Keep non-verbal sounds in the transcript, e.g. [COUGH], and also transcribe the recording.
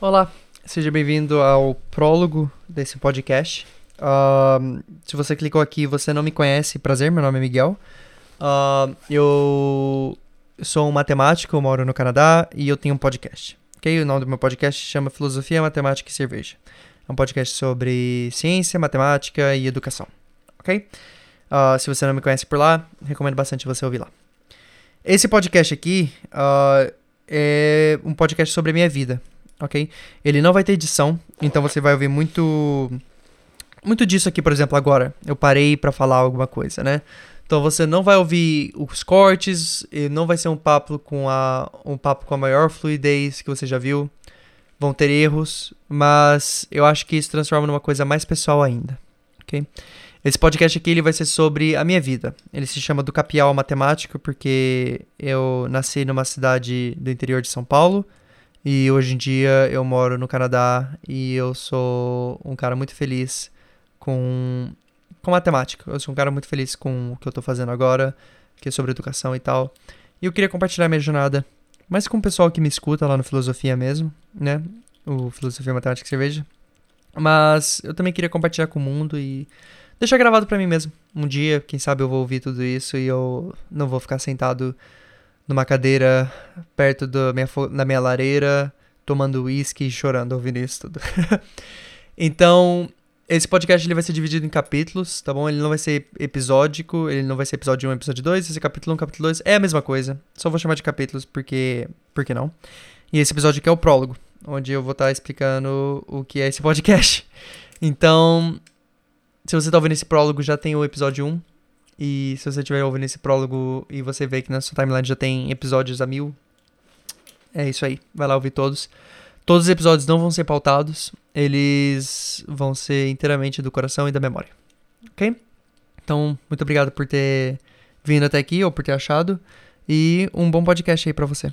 Olá, seja bem-vindo ao prólogo desse podcast. Uh, se você clicou aqui e você não me conhece, prazer, meu nome é Miguel. Uh, eu sou um matemático, moro no Canadá e eu tenho um podcast. Okay? O nome do meu podcast chama Filosofia, Matemática e Cerveja. É um podcast sobre ciência, matemática e educação. Ok? Uh, se você não me conhece por lá, recomendo bastante você ouvir lá. Esse podcast aqui é um podcast sobre a minha vida ok? Ele não vai ter edição, então você vai ouvir muito muito disso aqui, por exemplo, agora. Eu parei para falar alguma coisa, né? Então você não vai ouvir os cortes, não vai ser um papo com a um papo com a maior fluidez que você já viu. Vão ter erros, mas eu acho que isso transforma numa coisa mais pessoal ainda, ok? Esse podcast aqui ele vai ser sobre a minha vida. Ele se chama do Capial Matemático porque eu nasci numa cidade do interior de São Paulo e hoje em dia eu moro no Canadá e eu sou um cara muito feliz com, com matemática. Eu sou um cara muito feliz com o que eu tô fazendo agora, que é sobre educação e tal. E eu queria compartilhar minha jornada, mais com o pessoal que me escuta lá no Filosofia mesmo, né? O Filosofia Matemática e Cerveja. Mas eu também queria compartilhar com o mundo e deixar gravado para mim mesmo. Um dia, quem sabe eu vou ouvir tudo isso e eu não vou ficar sentado numa cadeira perto da minha, da minha lareira, tomando uísque e chorando ouvindo isso tudo. [LAUGHS] então, esse podcast ele vai ser dividido em capítulos, tá bom? Ele não vai ser episódico, ele não vai ser episódio 1, episódio 2, esse capítulo 1, capítulo 2 é a mesma coisa. Só vou chamar de capítulos porque, por que não? E esse episódio aqui é o prólogo, onde eu vou estar tá explicando o que é esse podcast. [LAUGHS] Então, se você está ouvindo esse prólogo, já tem o episódio 1, e se você estiver ouvindo esse prólogo e você vê que na sua timeline já tem episódios a mil, é isso aí. Vai lá ouvir todos. Todos os episódios não vão ser pautados, eles vão ser inteiramente do coração e da memória. Ok? Então, muito obrigado por ter vindo até aqui ou por ter achado. E um bom podcast aí pra você.